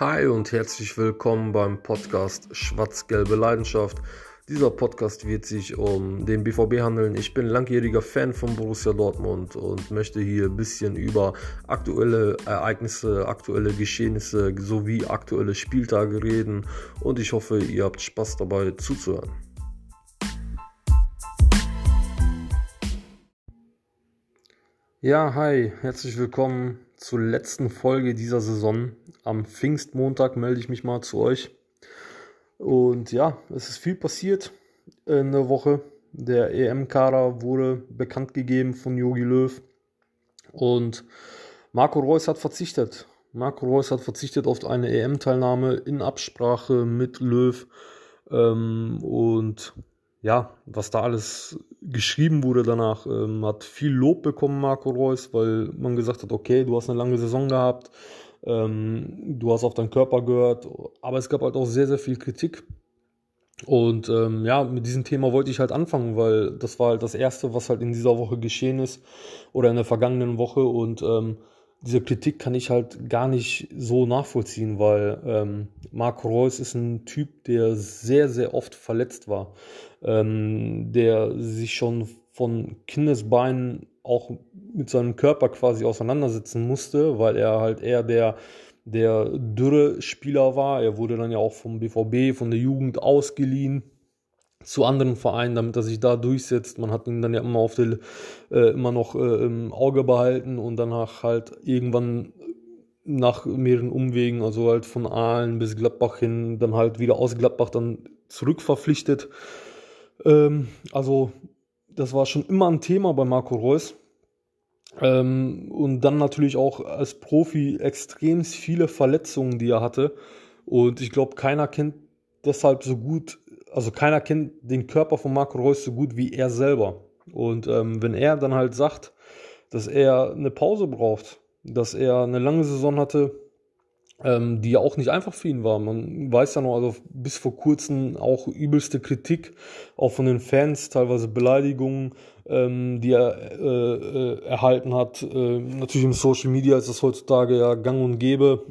Hi und herzlich willkommen beim Podcast Schwarz-Gelbe Leidenschaft. Dieser Podcast wird sich um den BVB handeln. Ich bin langjähriger Fan von Borussia Dortmund und möchte hier ein bisschen über aktuelle Ereignisse, aktuelle Geschehnisse sowie aktuelle Spieltage reden und ich hoffe, ihr habt Spaß dabei zuzuhören. Ja, hi, herzlich willkommen zur letzten Folge dieser Saison. Am Pfingstmontag melde ich mich mal zu euch. Und ja, es ist viel passiert in der Woche. Der EM-Kader wurde bekannt gegeben von Jogi Löw. Und Marco Reus hat verzichtet. Marco Reus hat verzichtet auf eine EM-Teilnahme in Absprache mit Löw. Ähm, und ja, was da alles geschrieben wurde danach, ähm, hat viel Lob bekommen, Marco Reus, weil man gesagt hat, okay, du hast eine lange Saison gehabt, ähm, du hast auf deinen Körper gehört, aber es gab halt auch sehr, sehr viel Kritik. Und ähm, ja, mit diesem Thema wollte ich halt anfangen, weil das war halt das Erste, was halt in dieser Woche geschehen ist oder in der vergangenen Woche und ähm, diese Kritik kann ich halt gar nicht so nachvollziehen, weil ähm, Marco Reus ist ein Typ, der sehr, sehr oft verletzt war, ähm, der sich schon von Kindesbeinen auch mit seinem Körper quasi auseinandersetzen musste, weil er halt eher der, der dürre Spieler war. Er wurde dann ja auch vom BVB, von der Jugend ausgeliehen zu anderen Vereinen, damit er sich da durchsetzt. Man hat ihn dann ja immer auf der, äh, immer noch äh, im Auge behalten und danach halt irgendwann nach mehreren Umwegen, also halt von Aalen bis Gladbach hin, dann halt wieder aus Gladbach dann zurückverpflichtet. Ähm, also das war schon immer ein Thema bei Marco Reus. Ähm, und dann natürlich auch als Profi extrem viele Verletzungen, die er hatte. Und ich glaube, keiner kennt deshalb so gut also keiner kennt den Körper von Marco Reus so gut wie er selber. Und ähm, wenn er dann halt sagt, dass er eine Pause braucht, dass er eine lange Saison hatte, ähm, die ja auch nicht einfach für ihn war. Man weiß ja noch, also bis vor kurzem auch übelste Kritik, auch von den Fans, teilweise Beleidigungen, ähm, die er äh, äh, erhalten hat. Äh, natürlich im Social Media ist das heutzutage ja gang und gäbe.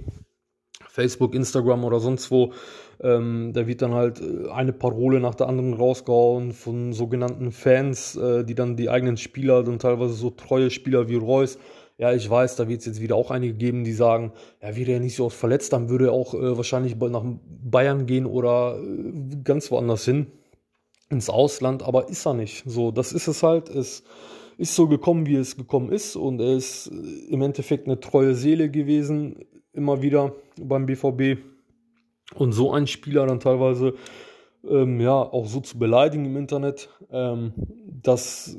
Facebook, Instagram oder sonst wo. Ähm, da wird dann halt äh, eine Parole nach der anderen rausgehauen von sogenannten Fans, äh, die dann die eigenen Spieler, dann teilweise so treue Spieler wie Reus, ja, ich weiß, da wird es jetzt wieder auch einige geben, die sagen, ja, wäre er nicht so oft verletzt, dann würde er auch äh, wahrscheinlich nach Bayern gehen oder äh, ganz woanders hin, ins Ausland, aber ist er nicht. So, das ist es halt. Es ist so gekommen, wie es gekommen ist und er ist äh, im Endeffekt eine treue Seele gewesen, immer wieder beim BVB und so einen Spieler dann teilweise ähm, ja auch so zu beleidigen im Internet, ähm, das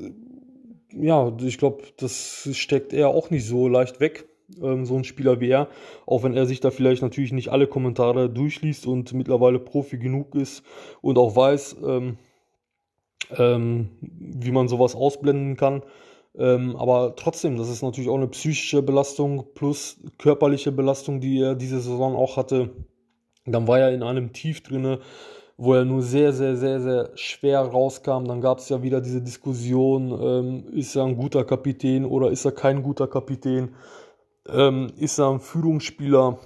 ja, ich glaube, das steckt er auch nicht so leicht weg, ähm, so ein Spieler wie er, auch wenn er sich da vielleicht natürlich nicht alle Kommentare durchliest und mittlerweile Profi genug ist und auch weiß, ähm, ähm, wie man sowas ausblenden kann. Ähm, aber trotzdem, das ist natürlich auch eine psychische Belastung plus körperliche Belastung, die er diese Saison auch hatte. Dann war er in einem Tief drinne, wo er nur sehr, sehr, sehr, sehr schwer rauskam. Dann gab es ja wieder diese Diskussion, ähm, ist er ein guter Kapitän oder ist er kein guter Kapitän? Ähm, ist er ein Führungsspieler?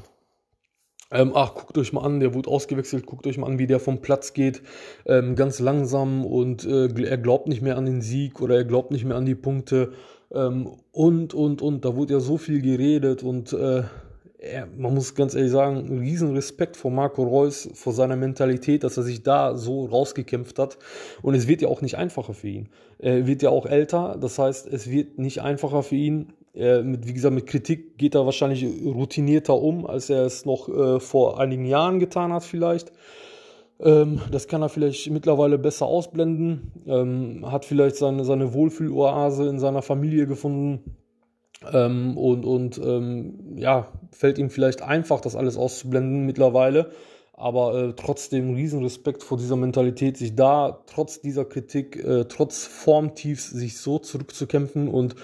Ähm, ach, guckt euch mal an, der wurde ausgewechselt, guckt euch mal an, wie der vom Platz geht, ähm, ganz langsam und äh, er glaubt nicht mehr an den Sieg oder er glaubt nicht mehr an die Punkte ähm, und, und, und, da wurde ja so viel geredet und äh, er, man muss ganz ehrlich sagen, riesen Respekt vor Marco Reus, vor seiner Mentalität, dass er sich da so rausgekämpft hat. Und es wird ja auch nicht einfacher für ihn. Er wird ja auch älter, das heißt, es wird nicht einfacher für ihn. Mit, wie gesagt, mit Kritik geht er wahrscheinlich routinierter um, als er es noch äh, vor einigen Jahren getan hat vielleicht. Ähm, das kann er vielleicht mittlerweile besser ausblenden, ähm, hat vielleicht seine, seine Wohlfühloase in seiner Familie gefunden ähm, und und ähm, ja, fällt ihm vielleicht einfach, das alles auszublenden mittlerweile. Aber äh, trotzdem riesen Respekt vor dieser Mentalität, sich da trotz dieser Kritik, äh, trotz Formtiefs, sich so zurückzukämpfen und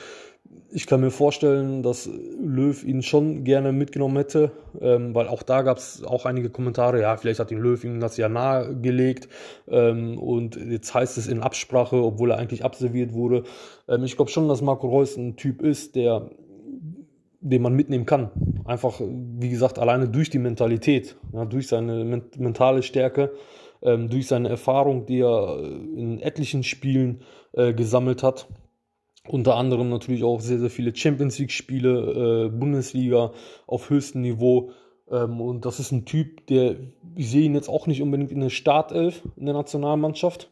ich kann mir vorstellen, dass Löw ihn schon gerne mitgenommen hätte, ähm, weil auch da gab es auch einige Kommentare, ja, vielleicht hat ihn Löw ihm das ja nahegelegt ähm, und jetzt heißt es in Absprache, obwohl er eigentlich absolviert wurde. Ähm, ich glaube schon, dass Marco Reus ein Typ ist, der den man mitnehmen kann. einfach, wie gesagt, alleine durch die Mentalität, ja, durch seine men mentale Stärke, durch seine Erfahrung, die er in etlichen Spielen äh, gesammelt hat. Unter anderem natürlich auch sehr, sehr viele Champions League-Spiele, äh, Bundesliga auf höchstem Niveau. Ähm, und das ist ein Typ, der, ich sehe ihn jetzt auch nicht unbedingt in der Startelf in der Nationalmannschaft.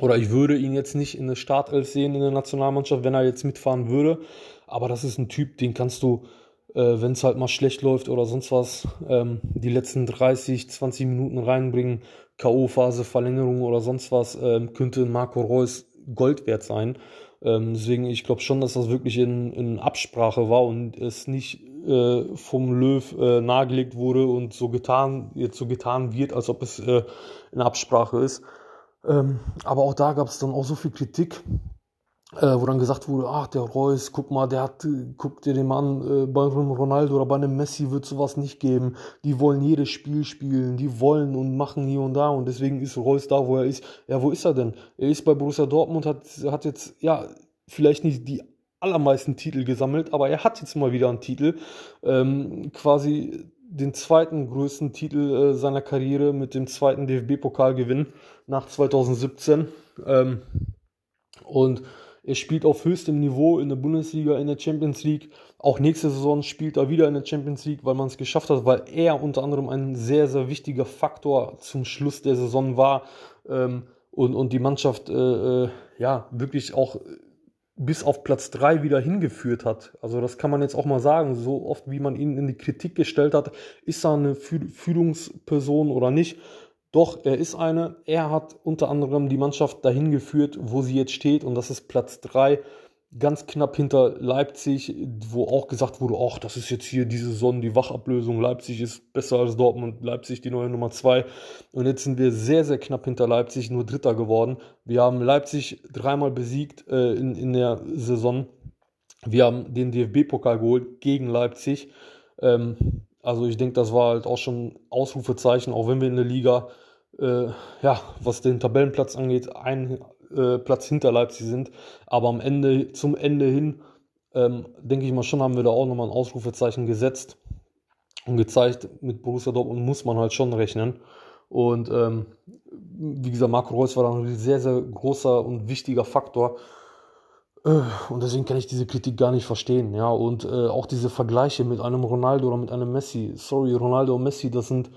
Oder ich würde ihn jetzt nicht in der Startelf sehen in der Nationalmannschaft, wenn er jetzt mitfahren würde. Aber das ist ein Typ, den kannst du, äh, wenn es halt mal schlecht läuft oder sonst was, ähm, die letzten 30, 20 Minuten reinbringen. K.O.-Phase, Verlängerung oder sonst was, ähm, könnte Marco Reus Gold wert sein. Ähm, deswegen, ich glaube schon, dass das wirklich in, in Absprache war und es nicht äh, vom Löw äh, nahegelegt wurde und so getan, jetzt so getan wird, als ob es äh, in Absprache ist. Ähm, aber auch da gab es dann auch so viel Kritik, äh, wo dann gesagt wurde, ach, der Reus, guck mal, der hat, guck dir den Mann, äh, bei einem Ronaldo oder bei einem Messi wird sowas nicht geben. Die wollen jedes Spiel spielen, die wollen und machen hier und da und deswegen ist Reus da, wo er ist. Ja, wo ist er denn? Er ist bei Borussia Dortmund, hat, hat jetzt, ja, vielleicht nicht die allermeisten Titel gesammelt, aber er hat jetzt mal wieder einen Titel. Ähm, quasi den zweiten größten Titel äh, seiner Karriere mit dem zweiten DFB-Pokalgewinn nach 2017. Ähm, und er spielt auf höchstem Niveau in der Bundesliga, in der Champions League. Auch nächste Saison spielt er wieder in der Champions League, weil man es geschafft hat, weil er unter anderem ein sehr, sehr wichtiger Faktor zum Schluss der Saison war ähm, und, und die Mannschaft äh, äh, ja wirklich auch bis auf Platz 3 wieder hingeführt hat. Also das kann man jetzt auch mal sagen. So oft, wie man ihn in die Kritik gestellt hat, ist er eine Führungsperson oder nicht. Doch, er ist eine. Er hat unter anderem die Mannschaft dahin geführt, wo sie jetzt steht. Und das ist Platz 3 ganz knapp hinter Leipzig, wo auch gesagt wurde, ach, das ist jetzt hier diese Saison die Wachablösung, Leipzig ist besser als Dortmund, Leipzig die neue Nummer zwei. Und jetzt sind wir sehr, sehr knapp hinter Leipzig, nur Dritter geworden. Wir haben Leipzig dreimal besiegt äh, in, in der Saison. Wir haben den DFB-Pokal geholt gegen Leipzig. Ähm, also ich denke, das war halt auch schon Ausrufezeichen, auch wenn wir in der Liga, äh, ja, was den Tabellenplatz angeht, ein äh, Platz hinter Leipzig sind. Aber am Ende, zum Ende hin, ähm, denke ich mal schon, haben wir da auch nochmal ein Ausrufezeichen gesetzt und gezeigt, mit Borussia Dortmund muss man halt schon rechnen. Und ähm, wie gesagt, Marco Reus war dann ein sehr, sehr großer und wichtiger Faktor. Äh, und deswegen kann ich diese Kritik gar nicht verstehen. Ja, und äh, auch diese Vergleiche mit einem Ronaldo oder mit einem Messi. Sorry, Ronaldo und Messi, das sind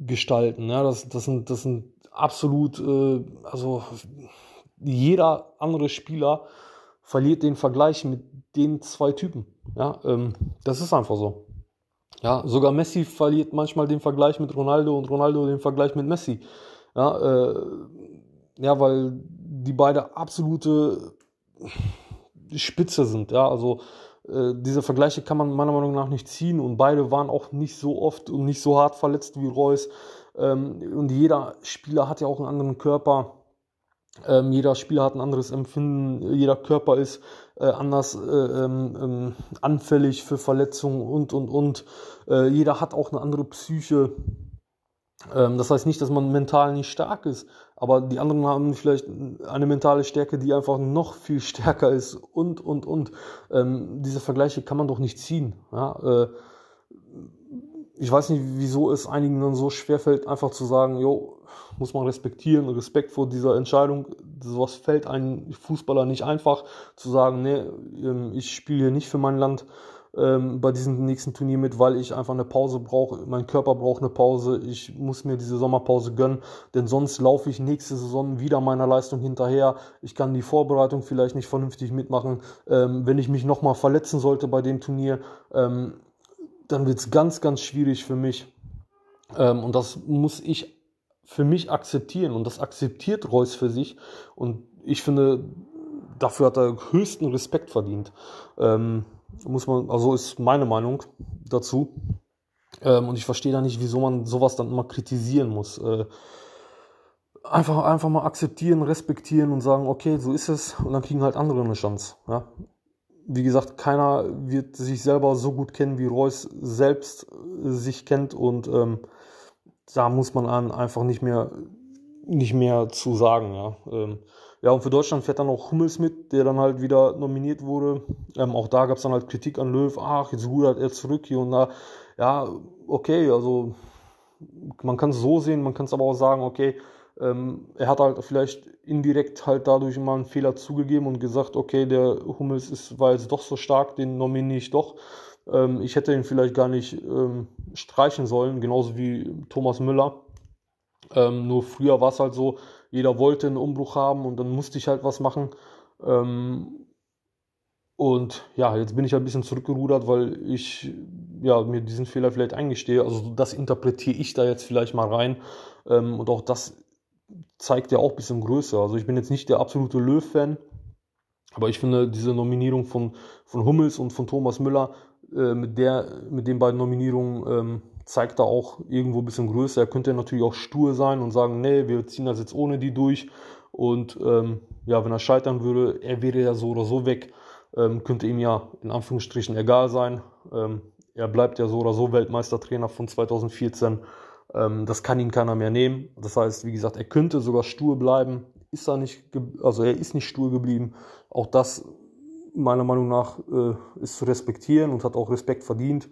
Ausnahmegestalten. Ja, das, das, sind, das sind absolut, äh, also jeder andere Spieler verliert den Vergleich mit den zwei Typen. Ja, ähm, das ist einfach so. Ja, sogar Messi verliert manchmal den Vergleich mit Ronaldo und Ronaldo den Vergleich mit Messi. Ja, äh, ja weil die beide absolute Spitze sind. Ja, also äh, diese Vergleiche kann man meiner Meinung nach nicht ziehen und beide waren auch nicht so oft und nicht so hart verletzt wie Reus. Ähm, und jeder Spieler hat ja auch einen anderen Körper. Ähm, jeder Spieler hat ein anderes Empfinden, jeder Körper ist äh, anders äh, ähm, ähm anfällig für Verletzungen und, und, und. Äh, jeder hat auch eine andere Psyche. Ähm, das heißt nicht, dass man mental nicht stark ist, aber die anderen haben vielleicht eine mentale Stärke, die einfach noch viel stärker ist und, und, und. Ähm, diese Vergleiche kann man doch nicht ziehen. Ja? Äh, ich weiß nicht, wieso es einigen dann so schwerfällt, einfach zu sagen, jo, muss man respektieren, Respekt vor dieser Entscheidung. Sowas fällt einem Fußballer nicht einfach, zu sagen, nee, ähm, ich spiele hier nicht für mein Land ähm, bei diesem nächsten Turnier mit, weil ich einfach eine Pause brauche. Mein Körper braucht eine Pause. Ich muss mir diese Sommerpause gönnen, denn sonst laufe ich nächste Saison wieder meiner Leistung hinterher. Ich kann die Vorbereitung vielleicht nicht vernünftig mitmachen. Ähm, wenn ich mich nochmal verletzen sollte bei dem Turnier, ähm, dann wird es ganz, ganz schwierig für mich. Ähm, und das muss ich für mich akzeptieren. Und das akzeptiert Reus für sich. Und ich finde, dafür hat er höchsten Respekt verdient. Ähm, muss man, also ist meine Meinung dazu. Ähm, und ich verstehe da nicht, wieso man sowas dann immer kritisieren muss. Äh, einfach, einfach mal akzeptieren, respektieren und sagen, okay, so ist es. Und dann kriegen halt andere eine Chance. Ja? wie gesagt, keiner wird sich selber so gut kennen, wie Reus selbst äh, sich kennt und ähm, da muss man einfach nicht mehr, nicht mehr zu sagen. Ja. Ähm, Ja, und für Deutschland fährt dann auch Hummels mit, der dann halt wieder nominiert wurde. Ähm, auch da gab es dann halt Kritik an Löw. Ach, jetzt rudert er zurück hier und da. Ja, okay, also man kann es so sehen, man kann es aber auch sagen, okay, ähm, er hat halt vielleicht indirekt halt dadurch mal einen Fehler zugegeben und gesagt, okay, der Hummels ist, war jetzt doch so stark, den nominiere ich doch. Ähm, ich hätte ihn vielleicht gar nicht ähm, streichen sollen, genauso wie Thomas Müller. Ähm, nur früher war es halt so, jeder wollte einen Umbruch haben und dann musste ich halt was machen. Ähm, und ja, jetzt bin ich halt ein bisschen zurückgerudert, weil ich ja, mir diesen Fehler vielleicht eingestehe. Also das interpretiere ich da jetzt vielleicht mal rein. Ähm, und auch das zeigt ja auch ein bisschen Größe. Also ich bin jetzt nicht der absolute Löw-Fan, aber ich finde diese Nominierung von, von Hummels und von Thomas Müller äh, mit, der, mit den beiden Nominierungen ähm, zeigt da auch irgendwo ein bisschen Größe. Er könnte natürlich auch stur sein und sagen, nee, wir ziehen das jetzt ohne die durch. Und ähm, ja, wenn er scheitern würde, er wäre ja so oder so weg. Ähm, könnte ihm ja in Anführungsstrichen egal sein. Ähm, er bleibt ja so oder so Weltmeistertrainer von 2014. Ähm, das kann ihn keiner mehr nehmen. Das heißt, wie gesagt, er könnte sogar stur bleiben. Ist er nicht, also er ist nicht stur geblieben. Auch das meiner Meinung nach äh, ist zu respektieren und hat auch Respekt verdient.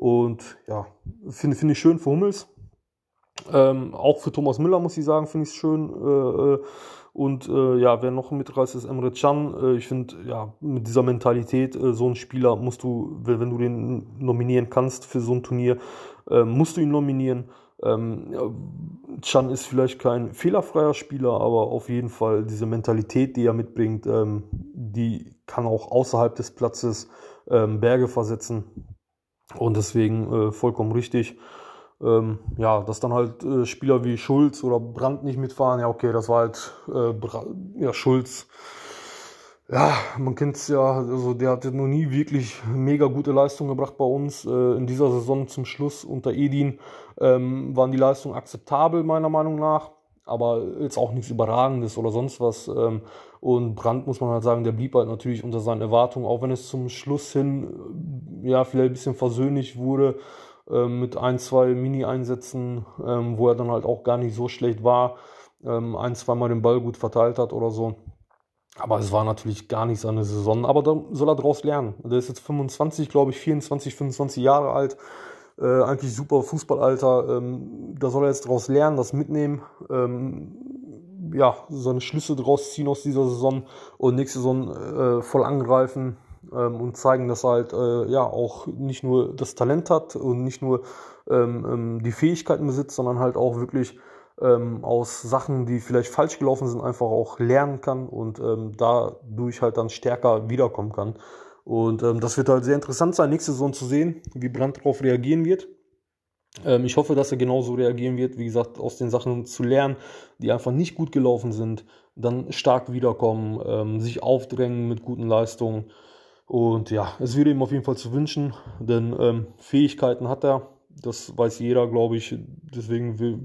Und ja, finde find ich schön für Hummels. Ähm, auch für Thomas Müller muss ich sagen, finde ich es schön. Äh, äh, und äh, ja, wer noch mitreißt, ist Emre Can. Äh, ich finde, ja, mit dieser Mentalität, äh, so ein Spieler musst du, wenn du den nominieren kannst für so ein Turnier, äh, musst du ihn nominieren. Ähm, Chan ist vielleicht kein fehlerfreier Spieler, aber auf jeden Fall diese Mentalität, die er mitbringt, ähm, die kann auch außerhalb des Platzes ähm, Berge versetzen. Und deswegen äh, vollkommen richtig. Ähm, ja, dass dann halt äh, Spieler wie Schulz oder Brandt nicht mitfahren, ja, okay, das war halt äh, ja, Schulz. Ja, man kennt es ja, also der hat noch nie wirklich mega gute Leistungen gebracht bei uns. Äh, in dieser Saison zum Schluss unter Edin ähm, waren die Leistungen akzeptabel, meiner Meinung nach. Aber jetzt auch nichts Überragendes oder sonst was. Ähm, und Brandt muss man halt sagen, der blieb halt natürlich unter seinen Erwartungen, auch wenn es zum Schluss hin ja vielleicht ein bisschen versöhnlich wurde ähm, mit ein, zwei Mini-Einsätzen, ähm, wo er dann halt auch gar nicht so schlecht war, ähm, ein, zweimal den Ball gut verteilt hat oder so. Aber es war natürlich gar nicht seine Saison. Aber da soll er daraus lernen. Der ist jetzt 25, glaube ich, 24, 25 Jahre alt. Äh, eigentlich super Fußballalter. Ähm, da soll er jetzt daraus lernen, das mitnehmen. Ähm, ja, seine Schlüsse daraus ziehen aus dieser Saison und nächste Saison äh, voll angreifen ähm, und zeigen, dass er halt äh, ja auch nicht nur das Talent hat und nicht nur ähm, ähm, die Fähigkeiten besitzt, sondern halt auch wirklich ähm, aus Sachen, die vielleicht falsch gelaufen sind, einfach auch lernen kann und ähm, dadurch halt dann stärker wiederkommen kann. Und ähm, das wird halt sehr interessant sein, nächste Saison zu sehen, wie Brandt darauf reagieren wird. Ähm, ich hoffe, dass er genauso reagieren wird, wie gesagt, aus den Sachen zu lernen, die einfach nicht gut gelaufen sind, dann stark wiederkommen, ähm, sich aufdrängen mit guten Leistungen. Und ja, es würde ihm auf jeden Fall zu wünschen, denn ähm, Fähigkeiten hat er, das weiß jeder, glaube ich. Deswegen will,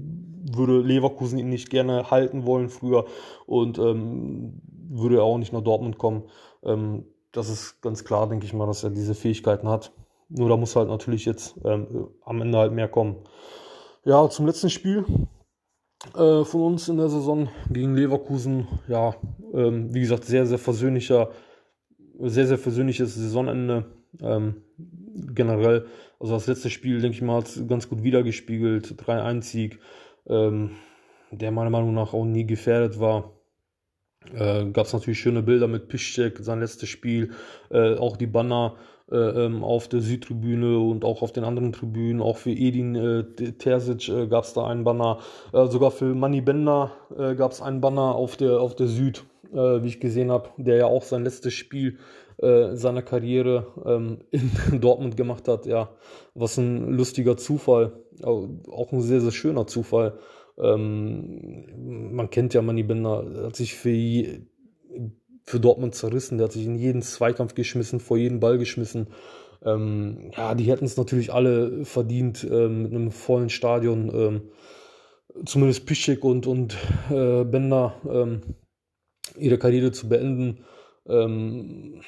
würde Leverkusen ihn nicht gerne halten wollen früher und ähm, würde er auch nicht nach Dortmund kommen. Ähm, das ist ganz klar, denke ich mal, dass er diese Fähigkeiten hat. Nur da muss halt natürlich jetzt ähm, am Ende halt mehr kommen. Ja, zum letzten Spiel äh, von uns in der Saison gegen Leverkusen. Ja, ähm, wie gesagt, sehr, sehr versöhnlicher, sehr, sehr versöhnliches Saisonende. Ähm, generell, also das letzte Spiel, denke ich mal, hat es ganz gut wiedergespiegelt. 3-1-Sieg, ähm, der meiner Meinung nach auch nie gefährdet war. Äh, Gab es natürlich schöne Bilder mit Piszczek, sein letztes Spiel, äh, auch die Banner äh, ähm, auf der Südtribüne und auch auf den anderen Tribünen. Auch für Edin äh, Terzic äh, gab es da einen Banner. Äh, sogar für Manny Bender äh, gab es einen Banner auf der, auf der Süd, äh, wie ich gesehen habe, der ja auch sein letztes Spiel äh, seiner Karriere ähm, in Dortmund gemacht hat. Ja, was ein lustiger Zufall. Auch ein sehr, sehr schöner Zufall. Ähm, man kennt ja Manny Bender, hat sich für für Dortmund zerrissen. Der hat sich in jeden Zweikampf geschmissen, vor jeden Ball geschmissen. Ähm, ja, die hätten es natürlich alle verdient ähm, mit einem vollen Stadion. Ähm, zumindest Pischek und, und äh, Bender ähm, ihre Karriere zu beenden. Ähm,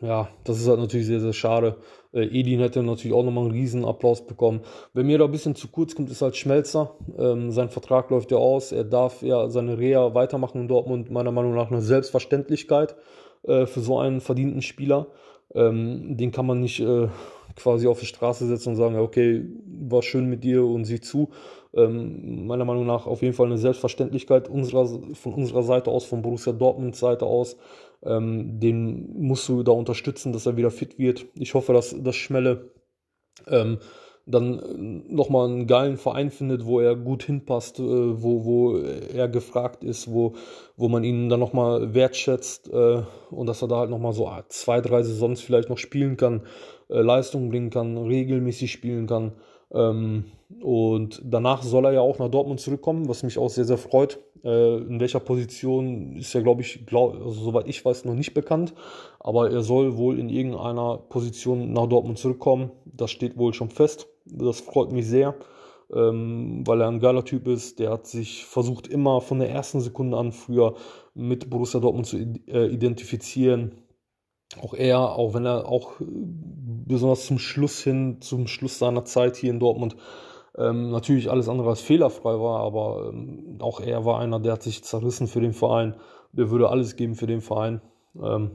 ja, das ist halt natürlich sehr, sehr schade. Äh, Edin hätte natürlich auch nochmal einen riesen Applaus bekommen. Wer mir da ein bisschen zu kurz kommt, ist halt Schmelzer. Ähm, sein Vertrag läuft ja aus. Er darf ja seine Reha weitermachen in Dortmund. Meiner Meinung nach eine Selbstverständlichkeit äh, für so einen verdienten Spieler. Ähm, den kann man nicht äh, quasi auf die Straße setzen und sagen, okay, war schön mit dir und sieh zu. Ähm, meiner Meinung nach auf jeden Fall eine Selbstverständlichkeit unserer, von unserer Seite aus, von Borussia Dortmund Seite aus. Ähm, den musst du da unterstützen, dass er wieder fit wird. Ich hoffe, dass das Schmelle ähm, dann nochmal einen geilen Verein findet, wo er gut hinpasst, äh, wo, wo er gefragt ist, wo, wo man ihn dann nochmal wertschätzt äh, und dass er da halt nochmal so zwei, drei Saisons vielleicht noch spielen kann, äh, Leistung bringen kann, regelmäßig spielen kann. Ähm, und danach soll er ja auch nach Dortmund zurückkommen, was mich auch sehr, sehr freut. Äh, in welcher Position ist ja, glaube ich, glaub, also, soweit ich weiß, noch nicht bekannt. Aber er soll wohl in irgendeiner Position nach Dortmund zurückkommen. Das steht wohl schon fest. Das freut mich sehr, ähm, weil er ein geiler Typ ist. Der hat sich versucht, immer von der ersten Sekunde an früher mit Borussia Dortmund zu äh, identifizieren. Auch er, auch wenn er auch besonders zum Schluss hin, zum Schluss seiner Zeit hier in Dortmund, ähm, natürlich alles andere als fehlerfrei war, aber ähm, auch er war einer, der hat sich zerrissen für den Verein, der würde alles geben für den Verein. Ähm,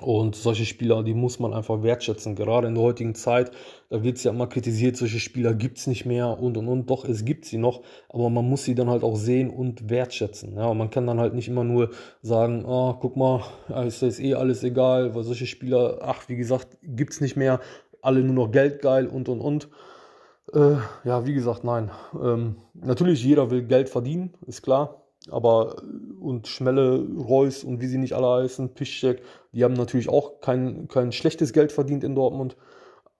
und solche Spieler, die muss man einfach wertschätzen. Gerade in der heutigen Zeit, da wird es ja immer kritisiert, solche Spieler gibt es nicht mehr und und und. Doch, es gibt sie noch, aber man muss sie dann halt auch sehen und wertschätzen. Ja, und man kann dann halt nicht immer nur sagen, oh, guck mal, ist das eh alles egal, weil solche Spieler, ach, wie gesagt, gibt es nicht mehr, alle nur noch geldgeil und und und. Äh, ja, wie gesagt, nein. Ähm, natürlich, jeder will Geld verdienen, ist klar. Aber und Schmelle, Reus und wie sie nicht alle heißen, Piszczek, die haben natürlich auch kein, kein schlechtes Geld verdient in Dortmund.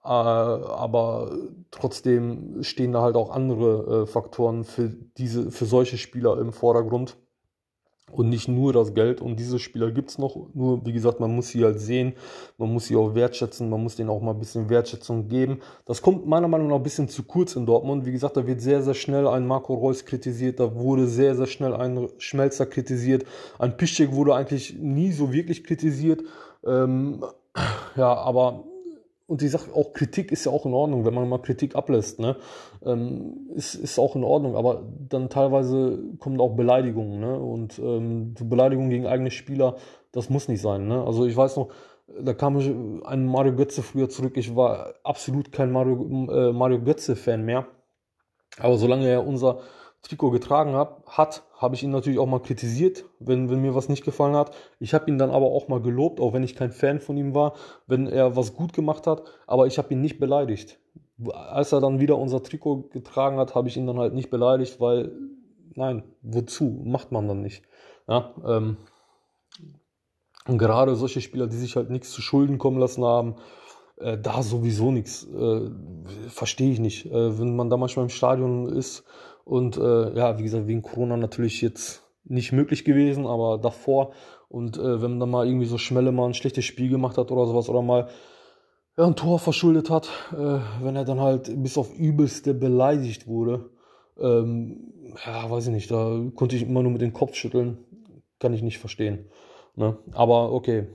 Äh, aber trotzdem stehen da halt auch andere äh, Faktoren für diese, für solche Spieler im Vordergrund und nicht nur das Geld. Und diese Spieler gibt es noch. Nur, wie gesagt, man muss sie halt sehen, man muss sie auch wertschätzen, man muss denen auch mal ein bisschen Wertschätzung geben. Das kommt meiner Meinung nach ein bisschen zu kurz in Dortmund. Wie gesagt, da wird sehr, sehr schnell ein Marco Reus kritisiert, da wurde sehr, sehr schnell ein Schmelzer kritisiert. Ein Piszczek wurde eigentlich nie so wirklich kritisiert. Ähm, ja, aber und ich sage auch, Kritik ist ja auch in Ordnung, wenn man mal Kritik ablässt, ne? Ähm, ist, ist auch in Ordnung, aber dann teilweise kommen auch Beleidigungen, ne? Und ähm, Beleidigungen gegen eigene Spieler, das muss nicht sein, ne? Also ich weiß noch, da kam ein Mario Götze früher zurück, ich war absolut kein Mario, äh, Mario Götze-Fan mehr. Aber solange er unser Trikot getragen hab, hat, habe ich ihn natürlich auch mal kritisiert, wenn, wenn mir was nicht gefallen hat. Ich habe ihn dann aber auch mal gelobt, auch wenn ich kein Fan von ihm war, wenn er was gut gemacht hat, aber ich habe ihn nicht beleidigt. Als er dann wieder unser Trikot getragen hat, habe ich ihn dann halt nicht beleidigt, weil, nein, wozu? Macht man dann nicht. Ja, ähm, und gerade solche Spieler, die sich halt nichts zu Schulden kommen lassen haben, äh, da sowieso nichts. Äh, Verstehe ich nicht. Äh, wenn man da manchmal im Stadion ist und äh, ja, wie gesagt, wegen Corona natürlich jetzt nicht möglich gewesen, aber davor. Und äh, wenn man dann mal irgendwie so Schmelle mal ein schlechtes Spiel gemacht hat oder sowas oder mal ja, ein Tor verschuldet hat, äh, wenn er dann halt bis auf übelste beleidigt wurde, ähm, ja, weiß ich nicht, da konnte ich immer nur mit dem Kopf schütteln. Kann ich nicht verstehen. Ne? Aber okay,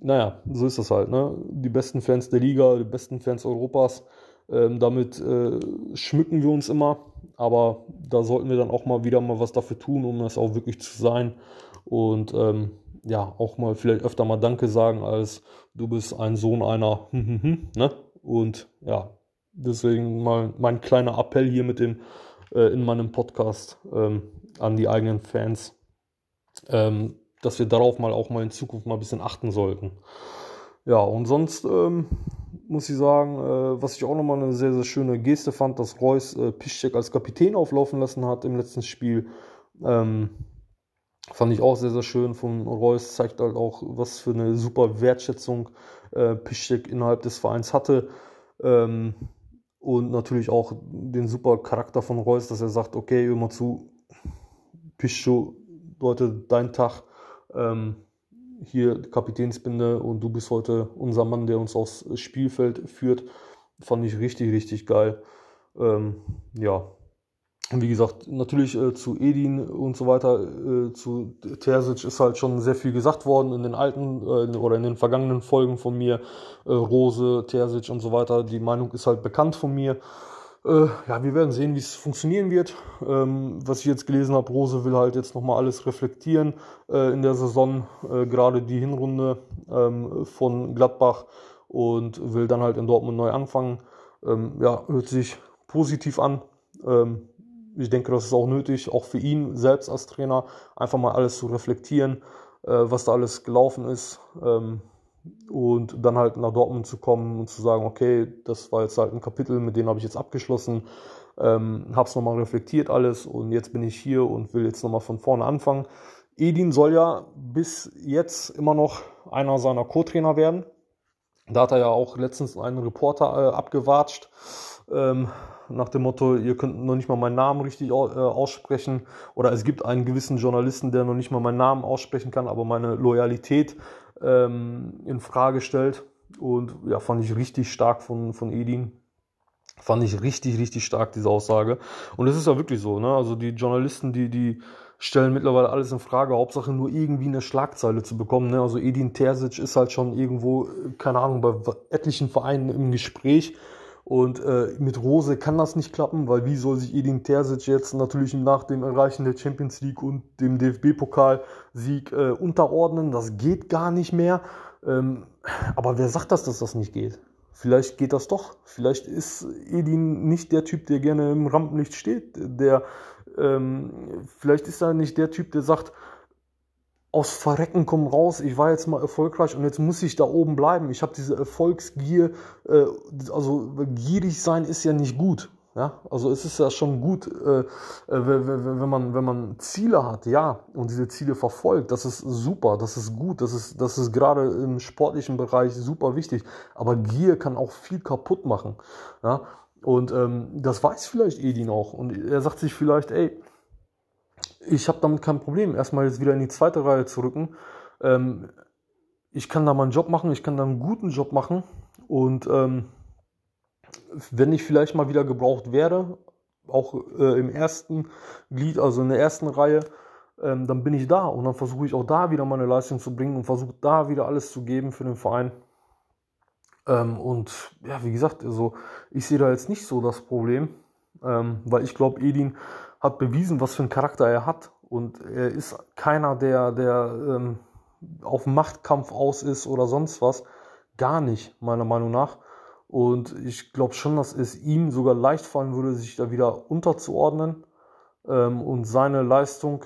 naja, so ist das halt. Ne? Die besten Fans der Liga, die besten Fans Europas, ähm, damit äh, schmücken wir uns immer. Aber da sollten wir dann auch mal wieder mal was dafür tun, um das auch wirklich zu sein. Und ähm, ja, auch mal vielleicht öfter mal Danke sagen, als du bist ein Sohn einer. ne? Und ja, deswegen mal mein kleiner Appell hier mit dem äh, in meinem Podcast ähm, an die eigenen Fans, ähm, dass wir darauf mal auch mal in Zukunft mal ein bisschen achten sollten. Ja, und sonst ähm, muss ich sagen, äh, was ich auch nochmal eine sehr, sehr schöne Geste fand, dass Reus äh, Piszczek als Kapitän auflaufen lassen hat im letzten Spiel. Ähm, fand ich auch sehr, sehr schön von Reus. Zeigt halt auch, was für eine super Wertschätzung äh, Piszczek innerhalb des Vereins hatte. Ähm, und natürlich auch den super Charakter von Reus, dass er sagt, okay, mal zu, Pischo, Leute, dein Tag. Ähm, hier Kapitänsbinde und du bist heute unser Mann, der uns aufs Spielfeld führt. Fand ich richtig, richtig geil. Ähm, ja, Und wie gesagt, natürlich äh, zu Edin und so weiter, äh, zu Terzic ist halt schon sehr viel gesagt worden in den alten äh, oder in den vergangenen Folgen von mir. Äh, Rose, Terzic und so weiter. Die Meinung ist halt bekannt von mir. Äh, ja, wir werden sehen, wie es funktionieren wird. Ähm, was ich jetzt gelesen habe, Rose will halt jetzt nochmal alles reflektieren äh, in der Saison, gerade die Hinrunde ähm, von Gladbach und will dann halt in Dortmund neu anfangen. Ähm, ja, hört sich positiv an. Ähm, ich denke, das ist auch nötig, auch für ihn selbst als Trainer, einfach mal alles zu reflektieren, äh, was da alles gelaufen ist. Und dann halt nach Dortmund zu kommen und zu sagen, okay, das war jetzt halt ein Kapitel, mit dem habe ich jetzt abgeschlossen, ähm, habe es nochmal reflektiert alles und jetzt bin ich hier und will jetzt nochmal von vorne anfangen. Edin soll ja bis jetzt immer noch einer seiner Co-Trainer werden. Da hat er ja auch letztens einen Reporter äh, abgewatscht. Ähm, nach dem Motto, ihr könnt noch nicht mal meinen Namen richtig äh, aussprechen. Oder es gibt einen gewissen Journalisten, der noch nicht mal meinen Namen aussprechen kann, aber meine Loyalität ähm, in Frage stellt. Und ja, fand ich richtig stark von, von Edin. Fand ich richtig, richtig stark, diese Aussage. Und es ist ja wirklich so, ne? Also die Journalisten, die, die stellen mittlerweile alles in Frage. Hauptsache nur irgendwie eine Schlagzeile zu bekommen. Ne? Also Edin Terzic ist halt schon irgendwo, keine Ahnung, bei etlichen Vereinen im Gespräch. Und äh, mit Rose kann das nicht klappen, weil wie soll sich Edin Terzic jetzt natürlich nach dem Erreichen der Champions League und dem DFB-Pokalsieg äh, unterordnen? Das geht gar nicht mehr. Ähm, aber wer sagt das, dass das nicht geht? Vielleicht geht das doch. Vielleicht ist Edin nicht der Typ, der gerne im Rampenlicht steht. Der, ähm, vielleicht ist er nicht der Typ, der sagt, aus Verrecken komm raus, ich war jetzt mal erfolgreich und jetzt muss ich da oben bleiben. Ich habe diese Erfolgsgier, äh, also gierig sein ist ja nicht gut. Ja, also es ist ja schon gut, äh, äh wenn, man, wenn man Ziele hat, ja, und diese Ziele verfolgt, das ist super, das ist gut, das ist, das ist gerade im sportlichen Bereich super wichtig. Aber Gier kann auch viel kaputt machen. Ja, und ähm, das weiß vielleicht Edin auch. Und er sagt sich vielleicht, ey, ich habe damit kein Problem, erstmal jetzt wieder in die zweite Reihe zu rücken. Ähm, ich kann da meinen Job machen, ich kann da einen guten Job machen und ähm, wenn ich vielleicht mal wieder gebraucht werde, auch äh, im ersten Glied, also in der ersten Reihe, ähm, dann bin ich da und dann versuche ich auch da wieder meine Leistung zu bringen und versuche da wieder alles zu geben für den Verein. Ähm, und ja, wie gesagt, also ich sehe da jetzt nicht so das Problem, ähm, weil ich glaube, Edin hat bewiesen, was für einen Charakter er hat. Und er ist keiner, der, der ähm, auf Machtkampf aus ist oder sonst was. Gar nicht, meiner Meinung nach. Und ich glaube schon, dass es ihm sogar leicht fallen würde, sich da wieder unterzuordnen ähm, und seine Leistung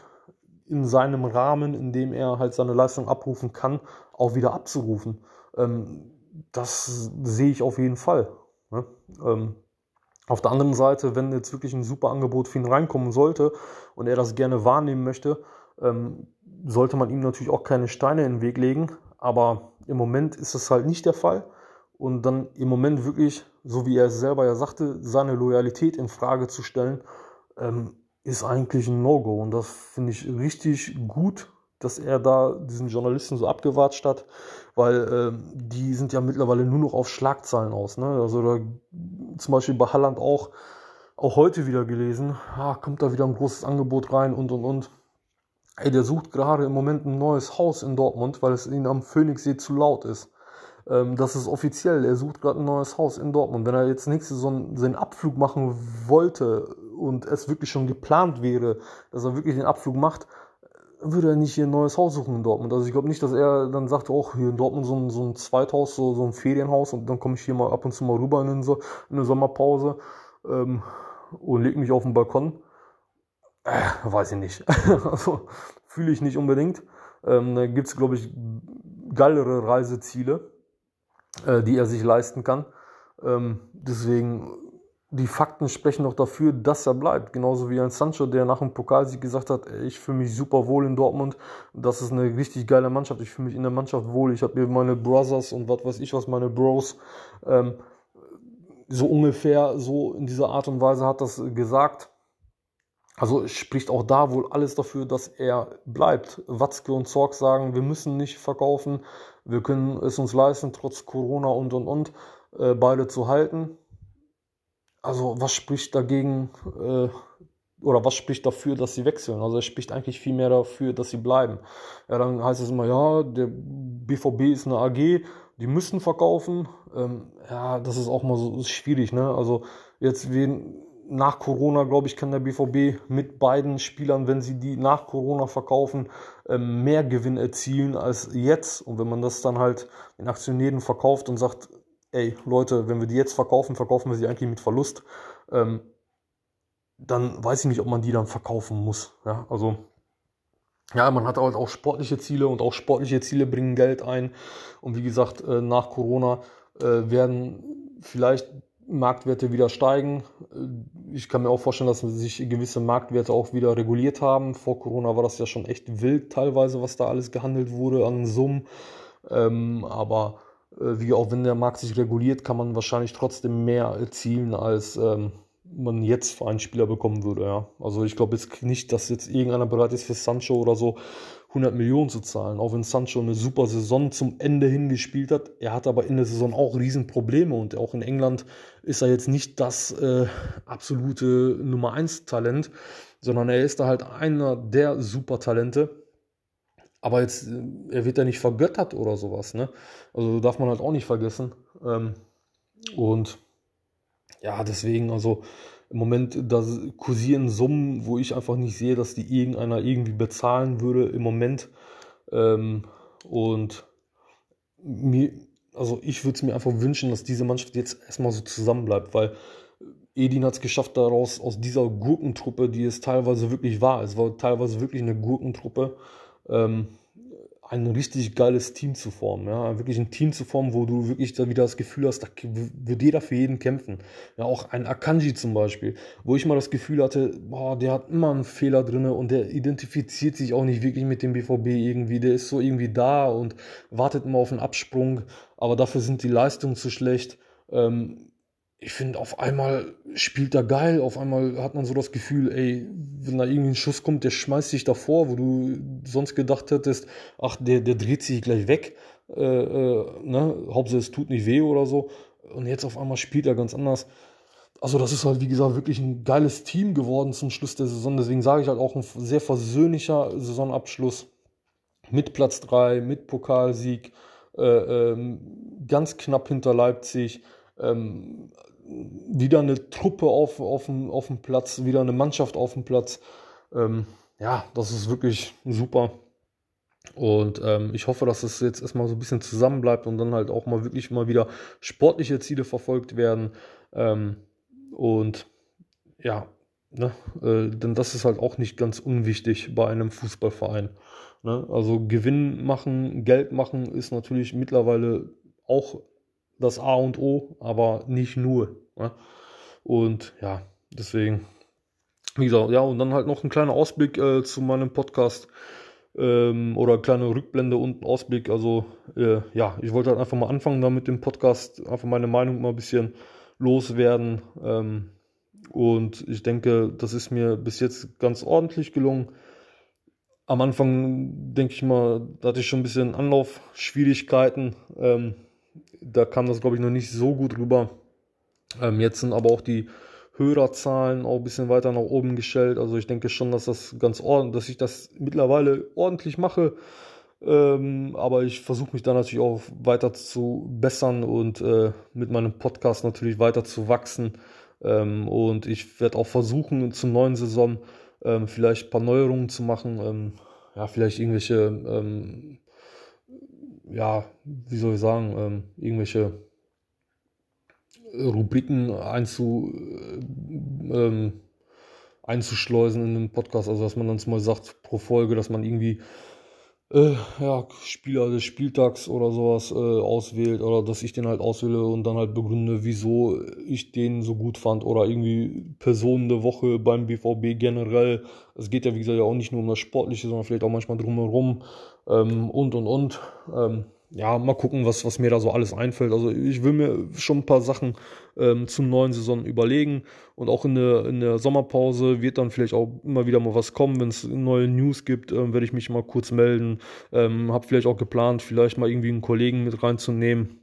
in seinem Rahmen, in dem er halt seine Leistung abrufen kann, auch wieder abzurufen. Ähm, das sehe ich auf jeden Fall. Ne? Ähm, auf der anderen Seite, wenn jetzt wirklich ein super Angebot für ihn reinkommen sollte und er das gerne wahrnehmen möchte, ähm, sollte man ihm natürlich auch keine Steine in den Weg legen. Aber im Moment ist das halt nicht der Fall. Und dann im Moment wirklich, so wie er es selber ja sagte, seine Loyalität in Frage zu stellen, ähm, ist eigentlich ein No-Go. Und das finde ich richtig gut, dass er da diesen Journalisten so abgewatscht hat weil äh, die sind ja mittlerweile nur noch auf Schlagzeilen aus. Ne? Also da, zum Beispiel bei Halland auch, auch heute wieder gelesen, ah, kommt da wieder ein großes Angebot rein und und und. Ey, der sucht gerade im Moment ein neues Haus in Dortmund, weil es ihnen am Phoenixsee zu laut ist. Ähm, das ist offiziell, er sucht gerade ein neues Haus in Dortmund. Wenn er jetzt nächste Saison seinen Abflug machen wollte und es wirklich schon geplant wäre, dass er wirklich den Abflug macht, würde er nicht hier ein neues Haus suchen in Dortmund. Also ich glaube nicht, dass er dann sagt, oh, hier in Dortmund so ein, so ein Zweithaus, so, so ein Ferienhaus und dann komme ich hier mal ab und zu mal rüber in, eine, in eine Sommerpause ähm, und lege mich auf den Balkon. Äh, weiß ich nicht. also fühle ich nicht unbedingt. Ähm, da gibt es, glaube ich, geilere Reiseziele, äh, die er sich leisten kann. Ähm, deswegen die Fakten sprechen doch dafür, dass er bleibt. Genauso wie ein Sancho, der nach dem Pokalsieg gesagt hat, ich fühle mich super wohl in Dortmund. Das ist eine richtig geile Mannschaft. Ich fühle mich in der Mannschaft wohl. Ich habe mir meine Brothers und was weiß ich was, meine Bros, ähm, so ungefähr so in dieser Art und Weise hat das gesagt. Also spricht auch da wohl alles dafür, dass er bleibt. Watzke und Zorg sagen, wir müssen nicht verkaufen. Wir können es uns leisten, trotz Corona und und und, äh, beide zu halten also was spricht dagegen, äh, oder was spricht dafür, dass sie wechseln? Also es spricht eigentlich viel mehr dafür, dass sie bleiben. Ja, dann heißt es immer, ja, der BVB ist eine AG, die müssen verkaufen. Ähm, ja, das ist auch mal so schwierig, ne? Also jetzt wen nach Corona, glaube ich, kann der BVB mit beiden Spielern, wenn sie die nach Corona verkaufen, ähm, mehr Gewinn erzielen als jetzt. Und wenn man das dann halt den Aktionären verkauft und sagt, ey Leute, wenn wir die jetzt verkaufen, verkaufen wir sie eigentlich mit Verlust, ähm, dann weiß ich nicht, ob man die dann verkaufen muss. Ja, also ja, man hat halt auch sportliche Ziele und auch sportliche Ziele bringen Geld ein. Und wie gesagt, äh, nach Corona äh, werden vielleicht Marktwerte wieder steigen. Äh, ich kann mir auch vorstellen, dass sich gewisse Marktwerte auch wieder reguliert haben. Vor Corona war das ja schon echt wild teilweise, was da alles gehandelt wurde an Summen. Ähm, aber wie auch wenn der Markt sich reguliert, kann man wahrscheinlich trotzdem mehr erzielen als ähm, man jetzt für einen Spieler bekommen würde. Ja. Also ich glaube jetzt nicht, dass jetzt irgendeiner bereit ist für Sancho oder so 100 Millionen zu zahlen. Auch wenn Sancho eine super Saison zum Ende hin gespielt hat. Er hat aber in der Saison auch Riesenprobleme und auch in England ist er jetzt nicht das äh, absolute Nummer 1 Talent, sondern er ist da halt einer der Supertalente. Aber jetzt, äh, er wird ja nicht vergöttert oder sowas, ne? Also darf man halt auch nicht vergessen. Ähm, und ja, deswegen, also im Moment, da kursieren Summen, wo ich einfach nicht sehe, dass die irgendeiner irgendwie bezahlen würde im Moment. Ähm, und mir, also ich würde es mir einfach wünschen, dass diese Mannschaft jetzt erstmal so zusammenbleibt, weil Edin hat es geschafft, daraus aus dieser Gurkentruppe, die es teilweise wirklich war, es war teilweise wirklich eine Gurkentruppe, ähm, ein richtig geiles Team zu formen. Ja? Wirklich ein Team zu formen, wo du wirklich da wieder das Gefühl hast, da wird jeder für jeden kämpfen. Ja, auch ein Akanji zum Beispiel, wo ich mal das Gefühl hatte, boah, der hat immer einen Fehler drin und der identifiziert sich auch nicht wirklich mit dem BVB irgendwie. Der ist so irgendwie da und wartet immer auf einen Absprung, aber dafür sind die Leistungen zu schlecht. Ähm, ich finde, auf einmal spielt er geil, auf einmal hat man so das Gefühl, ey, wenn da irgendwie ein Schuss kommt, der schmeißt sich davor, wo du sonst gedacht hättest, ach, der, der dreht sich gleich weg, äh, äh, ne? Hauptsache es tut nicht weh oder so. Und jetzt auf einmal spielt er ganz anders. Also das ist halt, wie gesagt, wirklich ein geiles Team geworden zum Schluss der Saison. Deswegen sage ich halt auch ein sehr versöhnlicher Saisonabschluss mit Platz 3, mit Pokalsieg, äh, ähm, ganz knapp hinter Leipzig. Ähm, wieder eine Truppe auf, auf, dem, auf dem Platz, wieder eine Mannschaft auf dem Platz. Ähm, ja, das ist wirklich super. Und ähm, ich hoffe, dass es jetzt erstmal so ein bisschen zusammen bleibt und dann halt auch mal wirklich mal wieder sportliche Ziele verfolgt werden. Ähm, und ja, ne, äh, denn das ist halt auch nicht ganz unwichtig bei einem Fußballverein. Ne? Also Gewinn machen, Geld machen ist natürlich mittlerweile auch das A und O, aber nicht nur. Ne? Und ja, deswegen, wie gesagt, ja, und dann halt noch ein kleiner Ausblick äh, zu meinem Podcast ähm, oder kleine Rückblende und Ausblick. Also, äh, ja, ich wollte halt einfach mal anfangen, da mit dem Podcast einfach meine Meinung mal ein bisschen loswerden. Ähm, und ich denke, das ist mir bis jetzt ganz ordentlich gelungen. Am Anfang, denke ich mal, da hatte ich schon ein bisschen Anlaufschwierigkeiten. Ähm, da kam das, glaube ich, noch nicht so gut rüber. Ähm, jetzt sind aber auch die Hörerzahlen auch ein bisschen weiter nach oben gestellt. Also ich denke schon, dass das ganz ordentlich, dass ich das mittlerweile ordentlich mache. Ähm, aber ich versuche mich da natürlich auch weiter zu bessern und äh, mit meinem Podcast natürlich weiter zu wachsen. Ähm, und ich werde auch versuchen, zur neuen Saison ähm, vielleicht ein paar Neuerungen zu machen. Ähm, ja, vielleicht irgendwelche ähm, ja, wie soll ich sagen, ähm, irgendwelche Rubriken einzu, äh, ähm, einzuschleusen in den Podcast. Also, dass man dann mal sagt, pro Folge, dass man irgendwie äh, ja, Spieler des Spieltags oder sowas äh, auswählt oder dass ich den halt auswähle und dann halt begründe, wieso ich den so gut fand oder irgendwie Personen der Woche beim BVB generell. Es geht ja, wie gesagt, ja auch nicht nur um das Sportliche, sondern vielleicht auch manchmal drumherum ähm, und und und. Ähm, ja, mal gucken, was, was mir da so alles einfällt. Also ich will mir schon ein paar Sachen ähm, zum neuen Saison überlegen. Und auch in der, in der Sommerpause wird dann vielleicht auch immer wieder mal was kommen. Wenn es neue News gibt, ähm, werde ich mich mal kurz melden. Ähm, hab vielleicht auch geplant, vielleicht mal irgendwie einen Kollegen mit reinzunehmen.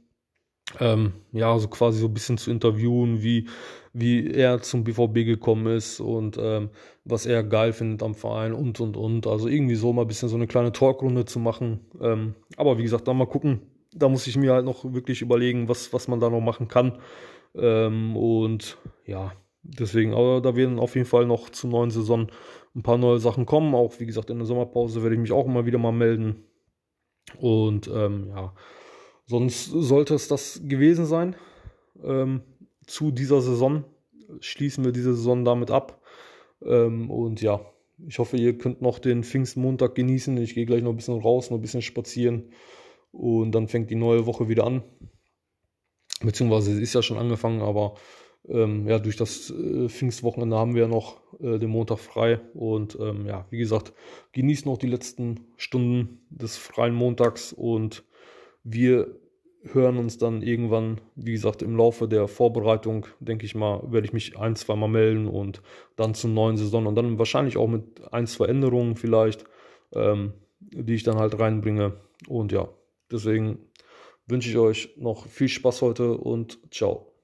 Ähm, ja, so quasi so ein bisschen zu interviewen, wie, wie er zum BVB gekommen ist und ähm, was er geil findet am Verein und und und. Also irgendwie so mal ein bisschen so eine kleine Talkrunde zu machen. Ähm, aber wie gesagt, dann mal gucken. Da muss ich mir halt noch wirklich überlegen, was, was man da noch machen kann. Ähm, und ja, deswegen, aber da werden auf jeden Fall noch zur neuen Saison ein paar neue Sachen kommen. Auch wie gesagt, in der Sommerpause werde ich mich auch immer wieder mal melden. Und ähm, ja, sonst sollte es das gewesen sein ähm, zu dieser Saison. Schließen wir diese Saison damit ab. Ähm, und ja, ich hoffe, ihr könnt noch den Pfingstmontag genießen. Ich gehe gleich noch ein bisschen raus, noch ein bisschen spazieren. Und dann fängt die neue Woche wieder an. Beziehungsweise ist ja schon angefangen, aber ähm, ja, durch das äh, Pfingstwochenende haben wir ja noch äh, den Montag frei. Und ähm, ja, wie gesagt, genießt noch die letzten Stunden des freien Montags und wir hören uns dann irgendwann, wie gesagt, im Laufe der Vorbereitung, denke ich mal, werde ich mich ein, zwei Mal melden und dann zur neuen Saison und dann wahrscheinlich auch mit ein, zwei Änderungen vielleicht, ähm, die ich dann halt reinbringe. Und ja, deswegen wünsche ich euch noch viel Spaß heute und ciao.